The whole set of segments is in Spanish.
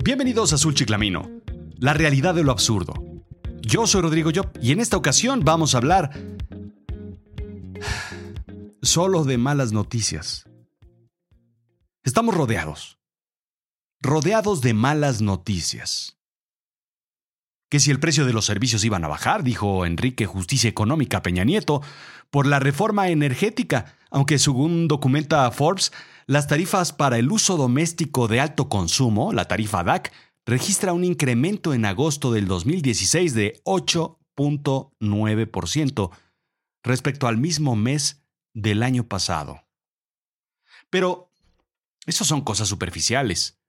Bienvenidos a Azul Chiclamino, la realidad de lo absurdo. Yo soy Rodrigo Job y en esta ocasión vamos a hablar solo de malas noticias. Estamos rodeados, rodeados de malas noticias. Que si el precio de los servicios iban a bajar, dijo Enrique Justicia Económica Peña Nieto, por la reforma energética, aunque según documenta Forbes, las tarifas para el uso doméstico de alto consumo, la tarifa DAC, registra un incremento en agosto del 2016 de 8.9% respecto al mismo mes del año pasado. Pero eso son cosas superficiales.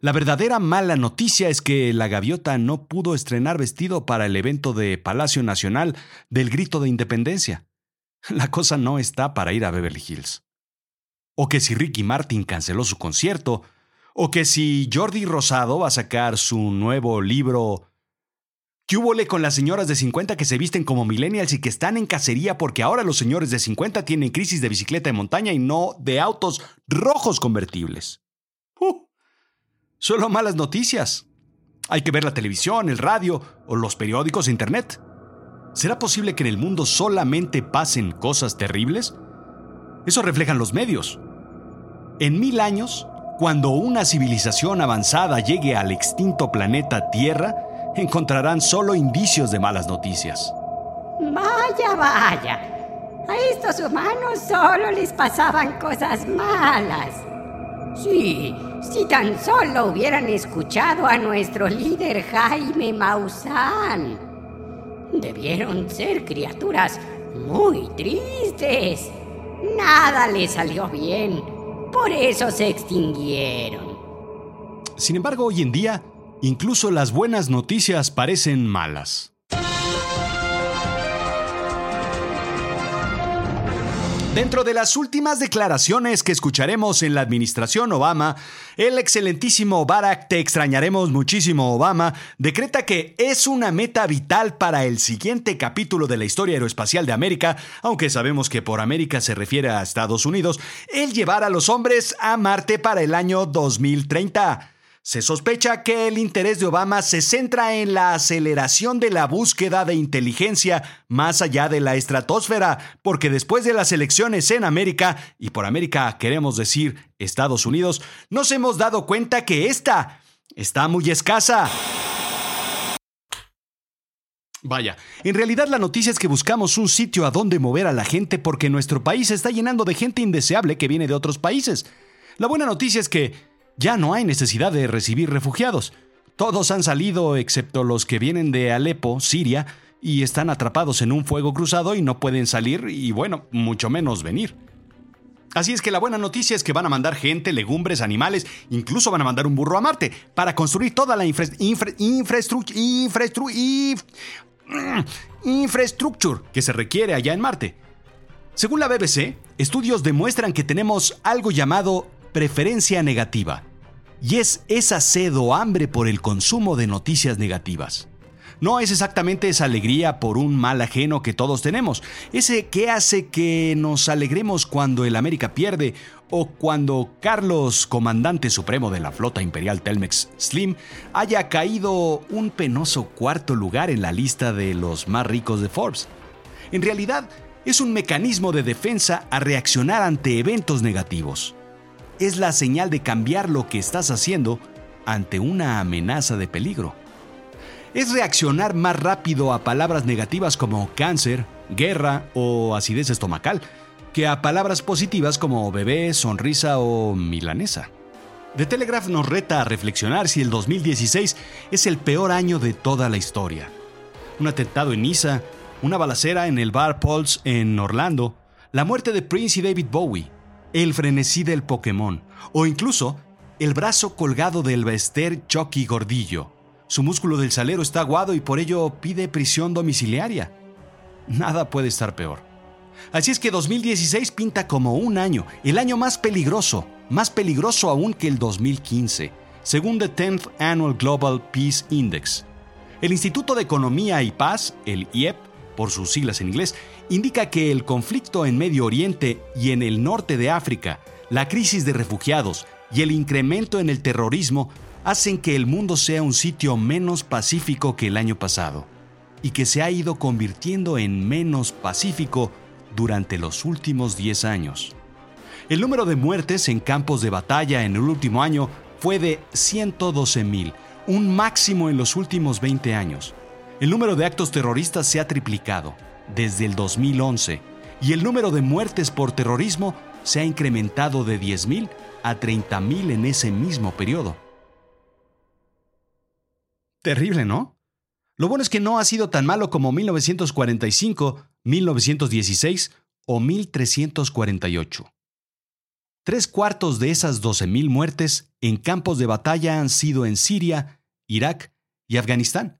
La verdadera mala noticia es que la gaviota no pudo estrenar vestido para el evento de Palacio Nacional del Grito de Independencia. La cosa no está para ir a Beverly Hills. O que si Ricky Martin canceló su concierto, o que si Jordi Rosado va a sacar su nuevo libro ¿Qué hubo con las señoras de 50 que se visten como millennials y que están en cacería porque ahora los señores de 50 tienen crisis de bicicleta de montaña y no de autos rojos convertibles? Uh, solo malas noticias. Hay que ver la televisión, el radio o los periódicos e internet. ¿Será posible que en el mundo solamente pasen cosas terribles? Eso reflejan los medios. En mil años, cuando una civilización avanzada llegue al extinto planeta Tierra, encontrarán solo indicios de malas noticias. Vaya, vaya. A estos humanos solo les pasaban cosas malas. Sí, si tan solo hubieran escuchado a nuestro líder Jaime Maussan. Debieron ser criaturas muy tristes. Nada les salió bien. Por eso se extinguieron. Sin embargo, hoy en día, incluso las buenas noticias parecen malas. Dentro de las últimas declaraciones que escucharemos en la administración Obama, el excelentísimo Barack, te extrañaremos muchísimo Obama, decreta que es una meta vital para el siguiente capítulo de la historia aeroespacial de América, aunque sabemos que por América se refiere a Estados Unidos, el llevar a los hombres a Marte para el año 2030. Se sospecha que el interés de Obama se centra en la aceleración de la búsqueda de inteligencia más allá de la estratosfera, porque después de las elecciones en América, y por América queremos decir Estados Unidos, nos hemos dado cuenta que esta está muy escasa. Vaya, en realidad la noticia es que buscamos un sitio a donde mover a la gente porque nuestro país está llenando de gente indeseable que viene de otros países. La buena noticia es que ya no hay necesidad de recibir refugiados. Todos han salido excepto los que vienen de Alepo, Siria, y están atrapados en un fuego cruzado y no pueden salir y bueno, mucho menos venir. Así es que la buena noticia es que van a mandar gente, legumbres, animales, incluso van a mandar un burro a Marte para construir toda la infraestructura que se requiere allá en Marte. Según la BBC, estudios demuestran que tenemos algo llamado preferencia negativa, y es esa sed o hambre por el consumo de noticias negativas. No es exactamente esa alegría por un mal ajeno que todos tenemos, ese que hace que nos alegremos cuando el América pierde o cuando Carlos, comandante supremo de la flota imperial Telmex Slim, haya caído un penoso cuarto lugar en la lista de los más ricos de Forbes. En realidad, es un mecanismo de defensa a reaccionar ante eventos negativos es la señal de cambiar lo que estás haciendo ante una amenaza de peligro. Es reaccionar más rápido a palabras negativas como cáncer, guerra o acidez estomacal, que a palabras positivas como bebé, sonrisa o milanesa. The Telegraph nos reta a reflexionar si el 2016 es el peor año de toda la historia. Un atentado en Niza, una balacera en el bar Pulse en Orlando, la muerte de Prince y David Bowie, el frenesí del Pokémon o incluso el brazo colgado del Bester Chucky Gordillo. Su músculo del salero está aguado y por ello pide prisión domiciliaria. Nada puede estar peor. Así es que 2016 pinta como un año, el año más peligroso, más peligroso aún que el 2015, según The 10th Annual Global Peace Index. El Instituto de Economía y Paz, el IEP, por sus siglas en inglés, indica que el conflicto en Medio Oriente y en el norte de África, la crisis de refugiados y el incremento en el terrorismo hacen que el mundo sea un sitio menos pacífico que el año pasado y que se ha ido convirtiendo en menos pacífico durante los últimos 10 años. El número de muertes en campos de batalla en el último año fue de 112.000, un máximo en los últimos 20 años. El número de actos terroristas se ha triplicado desde el 2011 y el número de muertes por terrorismo se ha incrementado de 10.000 a 30.000 en ese mismo periodo. Terrible, ¿no? Lo bueno es que no ha sido tan malo como 1945, 1916 o 1348. Tres cuartos de esas 12.000 muertes en campos de batalla han sido en Siria, Irak y Afganistán.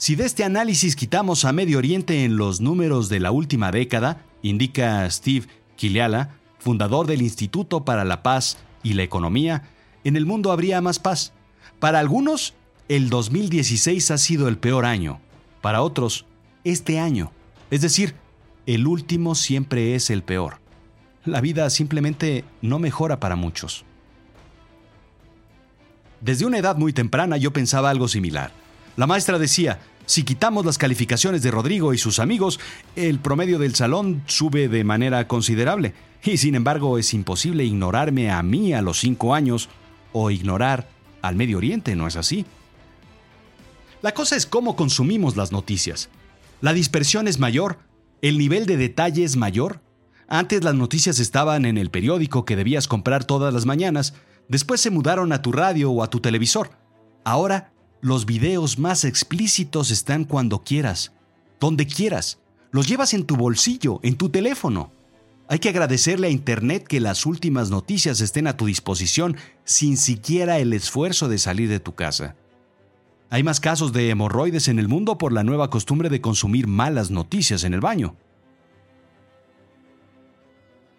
Si de este análisis quitamos a Medio Oriente en los números de la última década, indica Steve Kiliala, fundador del Instituto para la Paz y la Economía, en el mundo habría más paz. Para algunos, el 2016 ha sido el peor año. Para otros, este año. Es decir, el último siempre es el peor. La vida simplemente no mejora para muchos. Desde una edad muy temprana yo pensaba algo similar. La maestra decía, si quitamos las calificaciones de Rodrigo y sus amigos, el promedio del salón sube de manera considerable. Y sin embargo es imposible ignorarme a mí a los cinco años o ignorar al Medio Oriente, ¿no es así? La cosa es cómo consumimos las noticias. La dispersión es mayor, el nivel de detalle es mayor. Antes las noticias estaban en el periódico que debías comprar todas las mañanas, después se mudaron a tu radio o a tu televisor. Ahora, los videos más explícitos están cuando quieras, donde quieras. Los llevas en tu bolsillo, en tu teléfono. Hay que agradecerle a Internet que las últimas noticias estén a tu disposición sin siquiera el esfuerzo de salir de tu casa. Hay más casos de hemorroides en el mundo por la nueva costumbre de consumir malas noticias en el baño.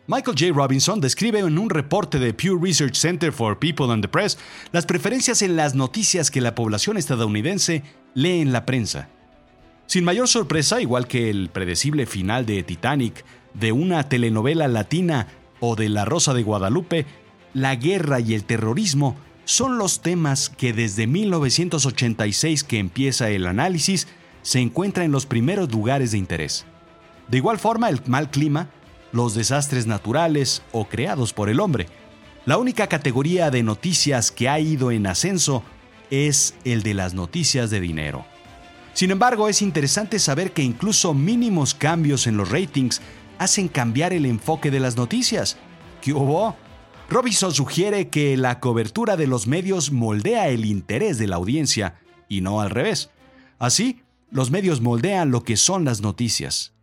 Michael J. Robinson describe en un reporte de Pew Research Center for People and the Press las preferencias en las noticias que la población estadounidense lee en la prensa. Sin mayor sorpresa, igual que el predecible final de Titanic, de una telenovela latina o de La Rosa de Guadalupe, la guerra y el terrorismo son los temas que desde 1986 que empieza el análisis se encuentra en los primeros lugares de interés. De igual forma, el mal clima, los desastres naturales o creados por el hombre. La única categoría de noticias que ha ido en ascenso es el de las noticias de dinero. Sin embargo, es interesante saber que incluso mínimos cambios en los ratings hacen cambiar el enfoque de las noticias. ¿Qué hubo? Robinson sugiere que la cobertura de los medios moldea el interés de la audiencia y no al revés. Así, los medios moldean lo que son las noticias.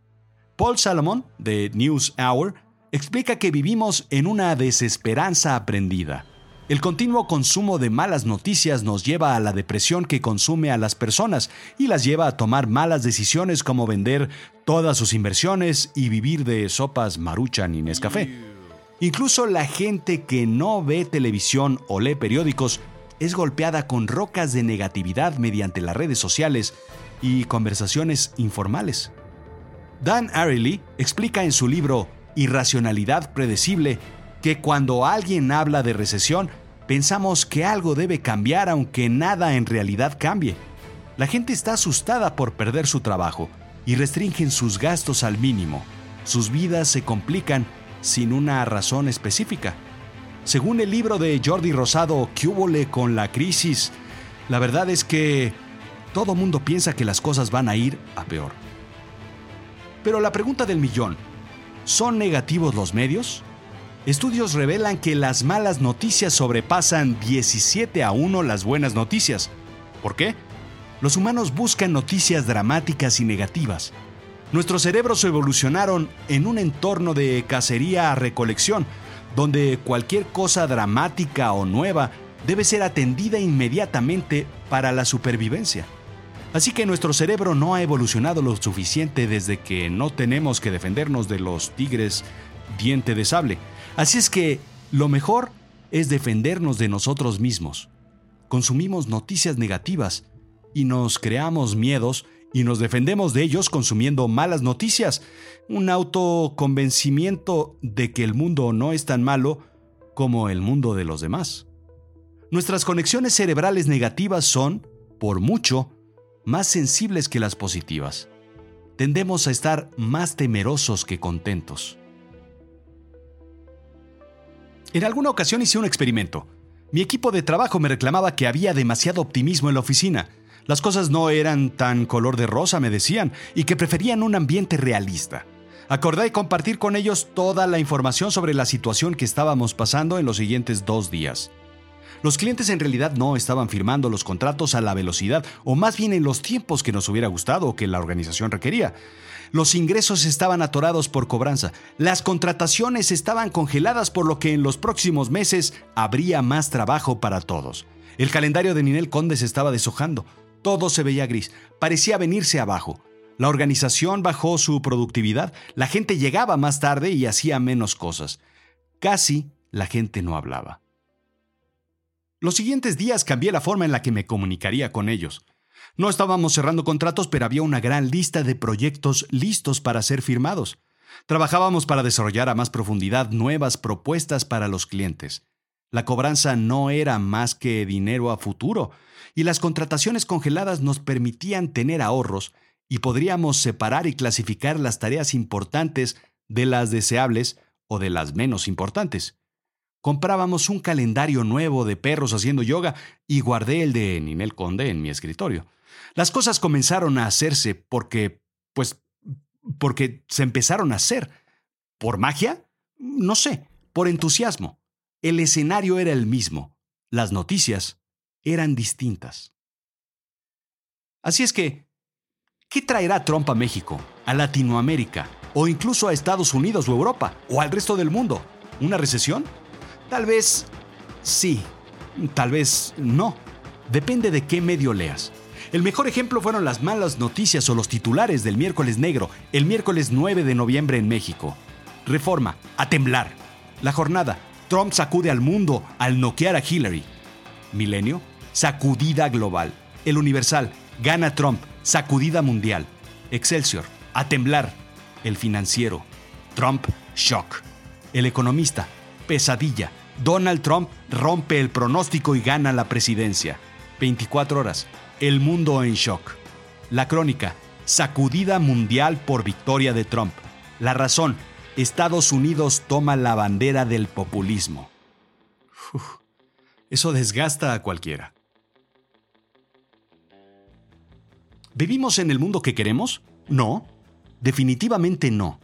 Paul Salomon, de News Hour, explica que vivimos en una desesperanza aprendida. El continuo consumo de malas noticias nos lleva a la depresión que consume a las personas y las lleva a tomar malas decisiones como vender todas sus inversiones y vivir de sopas maruchan y Nescafé. Incluso la gente que no ve televisión o lee periódicos es golpeada con rocas de negatividad mediante las redes sociales y conversaciones informales. Dan Ariely explica en su libro Irracionalidad Predecible que cuando alguien habla de recesión, pensamos que algo debe cambiar aunque nada en realidad cambie. La gente está asustada por perder su trabajo y restringen sus gastos al mínimo. Sus vidas se complican sin una razón específica. Según el libro de Jordi Rosado, ¿qué con la crisis? La verdad es que todo mundo piensa que las cosas van a ir a peor. Pero la pregunta del millón, ¿son negativos los medios? Estudios revelan que las malas noticias sobrepasan 17 a 1 las buenas noticias. ¿Por qué? Los humanos buscan noticias dramáticas y negativas, Nuestros cerebros evolucionaron en un entorno de cacería a recolección, donde cualquier cosa dramática o nueva debe ser atendida inmediatamente para la supervivencia. Así que nuestro cerebro no ha evolucionado lo suficiente desde que no tenemos que defendernos de los tigres diente de sable. Así es que lo mejor es defendernos de nosotros mismos. Consumimos noticias negativas y nos creamos miedos y nos defendemos de ellos consumiendo malas noticias, un autoconvencimiento de que el mundo no es tan malo como el mundo de los demás. Nuestras conexiones cerebrales negativas son, por mucho, más sensibles que las positivas. Tendemos a estar más temerosos que contentos. En alguna ocasión hice un experimento. Mi equipo de trabajo me reclamaba que había demasiado optimismo en la oficina. Las cosas no eran tan color de rosa, me decían, y que preferían un ambiente realista. Acordé compartir con ellos toda la información sobre la situación que estábamos pasando en los siguientes dos días. Los clientes en realidad no estaban firmando los contratos a la velocidad o más bien en los tiempos que nos hubiera gustado o que la organización requería. Los ingresos estaban atorados por cobranza. Las contrataciones estaban congeladas por lo que en los próximos meses habría más trabajo para todos. El calendario de Ninel Conde se estaba deshojando. Todo se veía gris. Parecía venirse abajo. La organización bajó su productividad. La gente llegaba más tarde y hacía menos cosas. Casi la gente no hablaba. Los siguientes días cambié la forma en la que me comunicaría con ellos. No estábamos cerrando contratos, pero había una gran lista de proyectos listos para ser firmados. Trabajábamos para desarrollar a más profundidad nuevas propuestas para los clientes. La cobranza no era más que dinero a futuro, y las contrataciones congeladas nos permitían tener ahorros y podríamos separar y clasificar las tareas importantes de las deseables o de las menos importantes. Comprábamos un calendario nuevo de perros haciendo yoga y guardé el de Ninel Conde en mi escritorio. Las cosas comenzaron a hacerse porque, pues, porque se empezaron a hacer. ¿Por magia? No sé, por entusiasmo. El escenario era el mismo. Las noticias eran distintas. Así es que, ¿qué traerá Trump a México, a Latinoamérica, o incluso a Estados Unidos o Europa, o al resto del mundo? ¿Una recesión? Tal vez sí, tal vez no. Depende de qué medio leas. El mejor ejemplo fueron las malas noticias o los titulares del miércoles negro, el miércoles 9 de noviembre en México. Reforma, a temblar. La jornada, Trump sacude al mundo al noquear a Hillary. Milenio, sacudida global. El Universal, gana Trump, sacudida mundial. Excelsior, a temblar. El financiero, Trump, shock. El economista, pesadilla. Donald Trump rompe el pronóstico y gana la presidencia. 24 horas. El mundo en shock. La crónica. Sacudida mundial por victoria de Trump. La razón. Estados Unidos toma la bandera del populismo. eso desgasta a cualquiera. ¿Vivimos en el mundo que queremos? No, definitivamente no.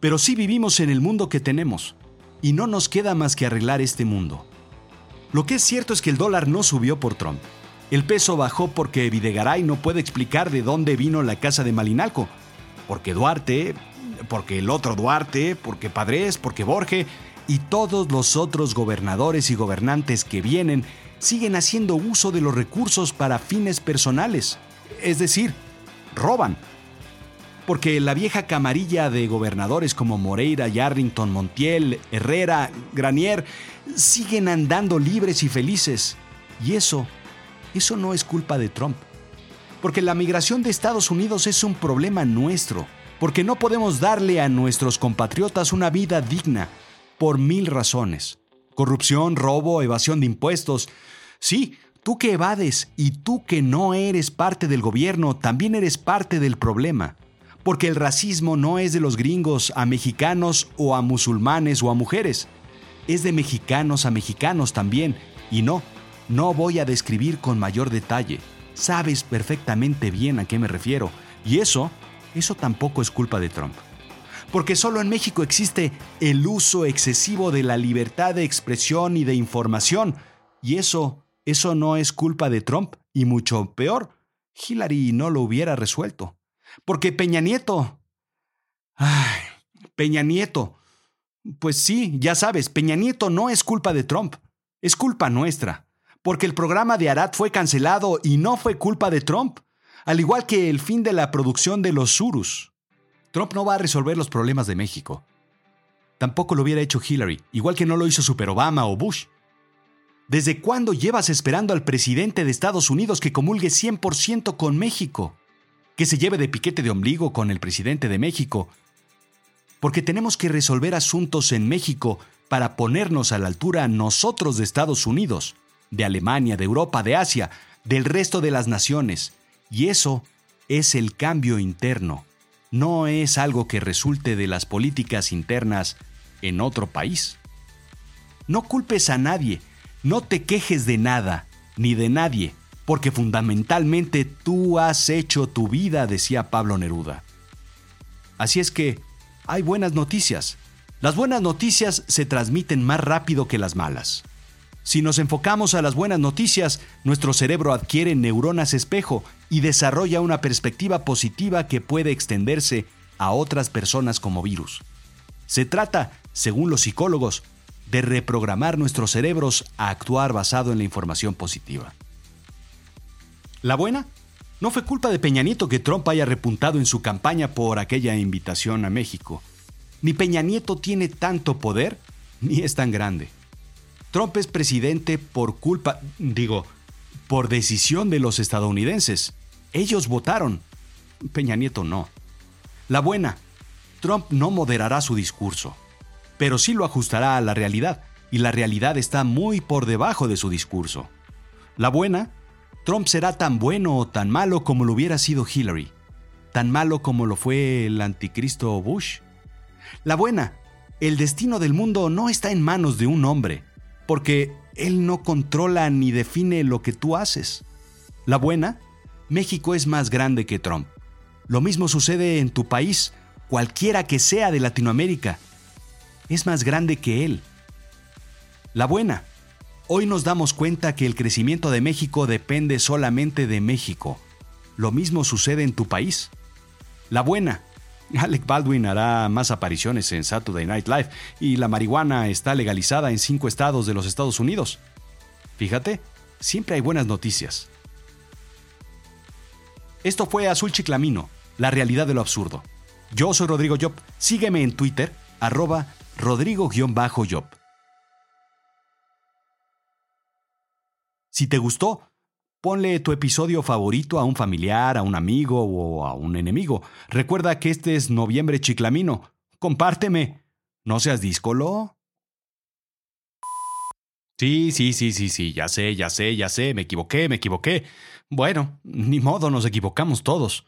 Pero sí vivimos en el mundo que tenemos y no nos queda más que arreglar este mundo. Lo que es cierto es que el dólar no subió por Trump. El peso bajó porque Videgaray no puede explicar de dónde vino la casa de Malinalco. Porque Duarte, porque el otro Duarte, porque Padres, porque Borge y todos los otros gobernadores y gobernantes que vienen siguen haciendo uso de los recursos para fines personales. Es decir, roban porque la vieja camarilla de gobernadores como Moreira, Yarrington, Montiel, Herrera, Granier siguen andando libres y felices. Y eso, eso no es culpa de Trump. Porque la migración de Estados Unidos es un problema nuestro, porque no podemos darle a nuestros compatriotas una vida digna, por mil razones. Corrupción, robo, evasión de impuestos. Sí, tú que evades y tú que no eres parte del gobierno, también eres parte del problema porque el racismo no es de los gringos a mexicanos o a musulmanes o a mujeres, es de mexicanos a mexicanos también, y no, no voy a describir con mayor detalle, sabes perfectamente bien a qué me refiero, y eso, eso tampoco es culpa de Trump. Porque solo en México existe el uso excesivo de la libertad de expresión y de información, y eso, eso no es culpa de Trump, y mucho peor, Hillary no lo hubiera resuelto. Porque Peña Nieto. Ay, Peña Nieto. Pues sí, ya sabes, Peña Nieto no es culpa de Trump, es culpa nuestra. Porque el programa de Arad fue cancelado y no fue culpa de Trump, al igual que el fin de la producción de los Surus. Trump no va a resolver los problemas de México. Tampoco lo hubiera hecho Hillary, igual que no lo hizo Super Obama o Bush. ¿Desde cuándo llevas esperando al presidente de Estados Unidos que comulgue 100% con México? Que se lleve de piquete de ombligo con el presidente de México, porque tenemos que resolver asuntos en México para ponernos a la altura nosotros de Estados Unidos, de Alemania, de Europa, de Asia, del resto de las naciones. Y eso es el cambio interno. No es algo que resulte de las políticas internas en otro país. No culpes a nadie, no te quejes de nada, ni de nadie, porque fundamentalmente tú has hecho tu vida, decía Pablo Neruda. Así es que hay buenas noticias. Las buenas noticias se transmiten más rápido que las malas. Si nos enfocamos a las buenas noticias, nuestro cerebro adquiere neuronas espejo y desarrolla una perspectiva positiva que puede extenderse a otras personas como virus. Se trata, según los psicólogos, de reprogramar nuestros cerebros a actuar basado en la información positiva. La buena no fue culpa de Peña Nieto que Trump haya repuntado en su campaña por aquella invitación a México. Ni Peña Nieto tiene tanto poder, ni es tan grande. Trump es presidente por culpa, digo, por decisión de los estadounidenses. Ellos votaron. Peña Nieto no. La buena, Trump no moderará su discurso, pero sí lo ajustará a la realidad, y la realidad está muy por debajo de su discurso. La buena, Trump será tan bueno o tan malo como lo hubiera sido Hillary, tan malo como lo fue el anticristo Bush. La buena, el destino del mundo no está en manos de un hombre, porque él no controla ni define lo que tú haces. La buena, México es más grande que Trump. Lo mismo sucede en tu país, cualquiera que sea de Latinoamérica. Es más grande que él. La buena, Hoy nos damos cuenta que el crecimiento de México depende solamente de México. Lo mismo sucede en tu país. La buena. Alec Baldwin hará más apariciones en Saturday Night Live y la marihuana está legalizada en cinco estados de los Estados Unidos. Fíjate, siempre hay buenas noticias. Esto fue Azul Chiclamino, la realidad de lo absurdo. Yo soy Rodrigo Job. Sígueme en Twitter, arroba rodrigo-job. Si te gustó, ponle tu episodio favorito a un familiar, a un amigo o a un enemigo. Recuerda que este es Noviembre Chiclamino. Compárteme. No seas díscolo. Sí, sí, sí, sí, sí, ya sé, ya sé, ya sé, me equivoqué, me equivoqué. Bueno, ni modo, nos equivocamos todos.